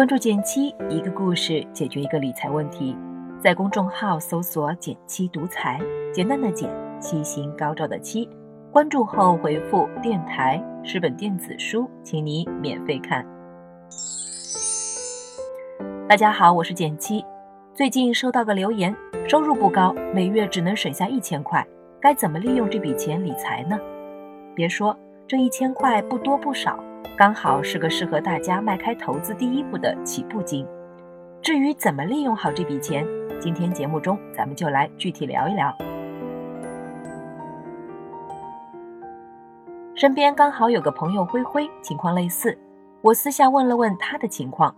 关注减七，一个故事解决一个理财问题。在公众号搜索“减七独裁，简单的简，七星高照的七。关注后回复“电台”是本电子书，请你免费看。大家好，我是减七。最近收到个留言，收入不高，每月只能省下一千块，该怎么利用这笔钱理财呢？别说这一千块不多不少。刚好是个适合大家迈开投资第一步的起步金。至于怎么利用好这笔钱，今天节目中咱们就来具体聊一聊。身边刚好有个朋友灰灰，情况类似，我私下问了问他的情况，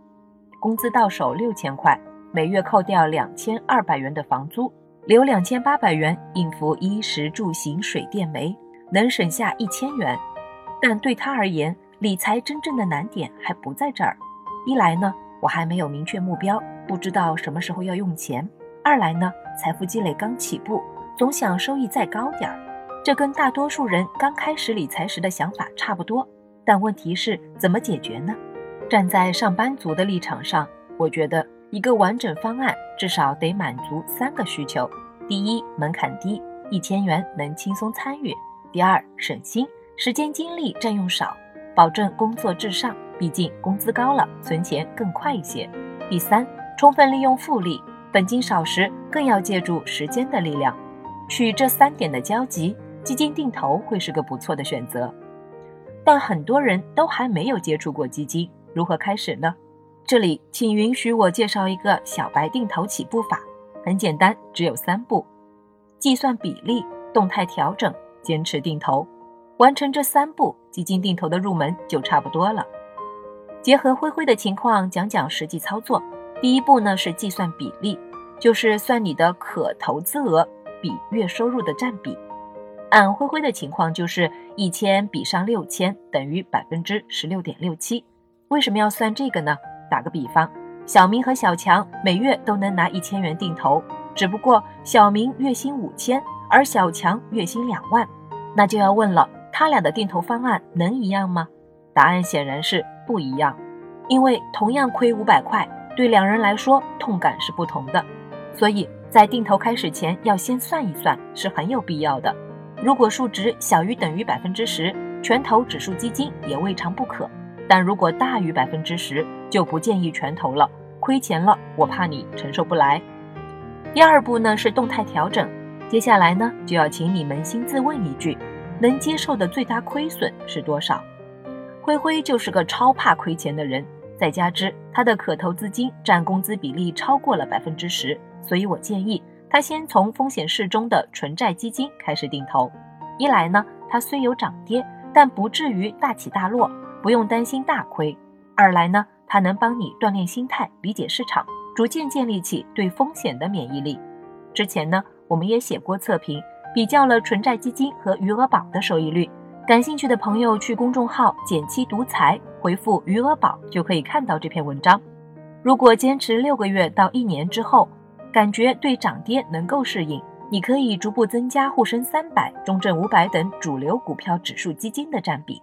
工资到手六千块，每月扣掉两千二百元的房租，留两千八百元应付衣食住行水电煤，能省下一千元。但对他而言，理财真正的难点还不在这儿，一来呢，我还没有明确目标，不知道什么时候要用钱；二来呢，财富积累刚起步，总想收益再高点儿，这跟大多数人刚开始理财时的想法差不多。但问题是怎么解决呢？站在上班族的立场上，我觉得一个完整方案至少得满足三个需求：第一，门槛低，一千元能轻松参与；第二，省心，时间精力占用少。保证工作至上，毕竟工资高了，存钱更快一些。第三，充分利用复利，本金少时更要借助时间的力量。取这三点的交集，基金定投会是个不错的选择。但很多人都还没有接触过基金，如何开始呢？这里请允许我介绍一个小白定投起步法，很简单，只有三步：计算比例、动态调整、坚持定投。完成这三步，基金定投的入门就差不多了。结合灰灰的情况，讲讲实际操作。第一步呢是计算比例，就是算你的可投资额比月收入的占比。按灰灰的情况，就是一千比上六千等于百分之十六点六七。为什么要算这个呢？打个比方，小明和小强每月都能拿一千元定投，只不过小明月薪五千，而小强月薪两万，那就要问了。他俩的定投方案能一样吗？答案显然是不一样，因为同样亏五百块，对两人来说痛感是不同的。所以在定投开始前要先算一算，是很有必要的。如果数值小于等于百分之十，全投指数基金也未尝不可；但如果大于百分之十，就不建议全投了，亏钱了我怕你承受不来。第二步呢是动态调整，接下来呢就要请你扪心自问一句。能接受的最大亏损是多少？灰灰就是个超怕亏钱的人，再加之他的可投资金占工资比例超过了百分之十，所以我建议他先从风险适中的纯债基金开始定投。一来呢，它虽有涨跌，但不至于大起大落，不用担心大亏；二来呢，它能帮你锻炼心态，理解市场，逐渐建立起对风险的免疫力。之前呢，我们也写过测评。比较了纯债基金和余额宝的收益率，感兴趣的朋友去公众号“减七独裁”回复“余额宝”就可以看到这篇文章。如果坚持六个月到一年之后，感觉对涨跌能够适应，你可以逐步增加沪深三百、中证五百等主流股票指数基金的占比。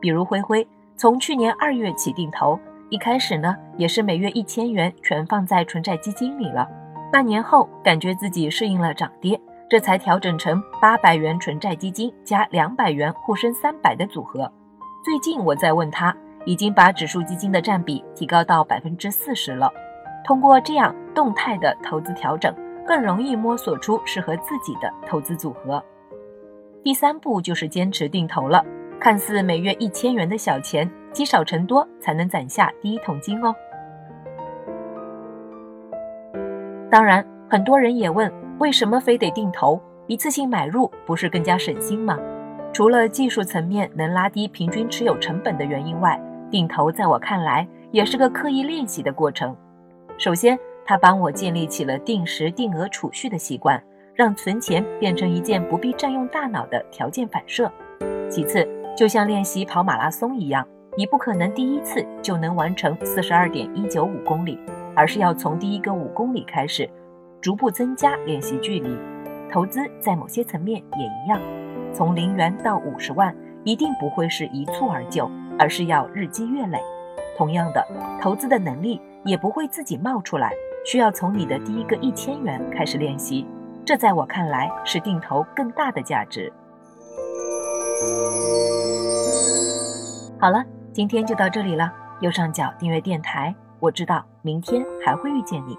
比如灰灰从去年二月起定投，一开始呢也是每月一千元全放在纯债基金里了，半年后感觉自己适应了涨跌。这才调整成八百元纯债基金加两百元沪深三百的组合。最近我在问他，已经把指数基金的占比提高到百分之四十了。通过这样动态的投资调整，更容易摸索出适合自己的投资组合。第三步就是坚持定投了。看似每月一千元的小钱，积少成多才能攒下第一桶金哦。当然，很多人也问。为什么非得定投？一次性买入不是更加省心吗？除了技术层面能拉低平均持有成本的原因外，定投在我看来也是个刻意练习的过程。首先，它帮我建立起了定时定额储蓄的习惯，让存钱变成一件不必占用大脑的条件反射。其次，就像练习跑马拉松一样，你不可能第一次就能完成四十二点一九五公里，而是要从第一个五公里开始。逐步增加练习距离，投资在某些层面也一样。从零元到五十万，一定不会是一蹴而就，而是要日积月累。同样的，投资的能力也不会自己冒出来，需要从你的第一个一千元开始练习。这在我看来是定投更大的价值。好了，今天就到这里了。右上角订阅电台，我知道明天还会遇见你。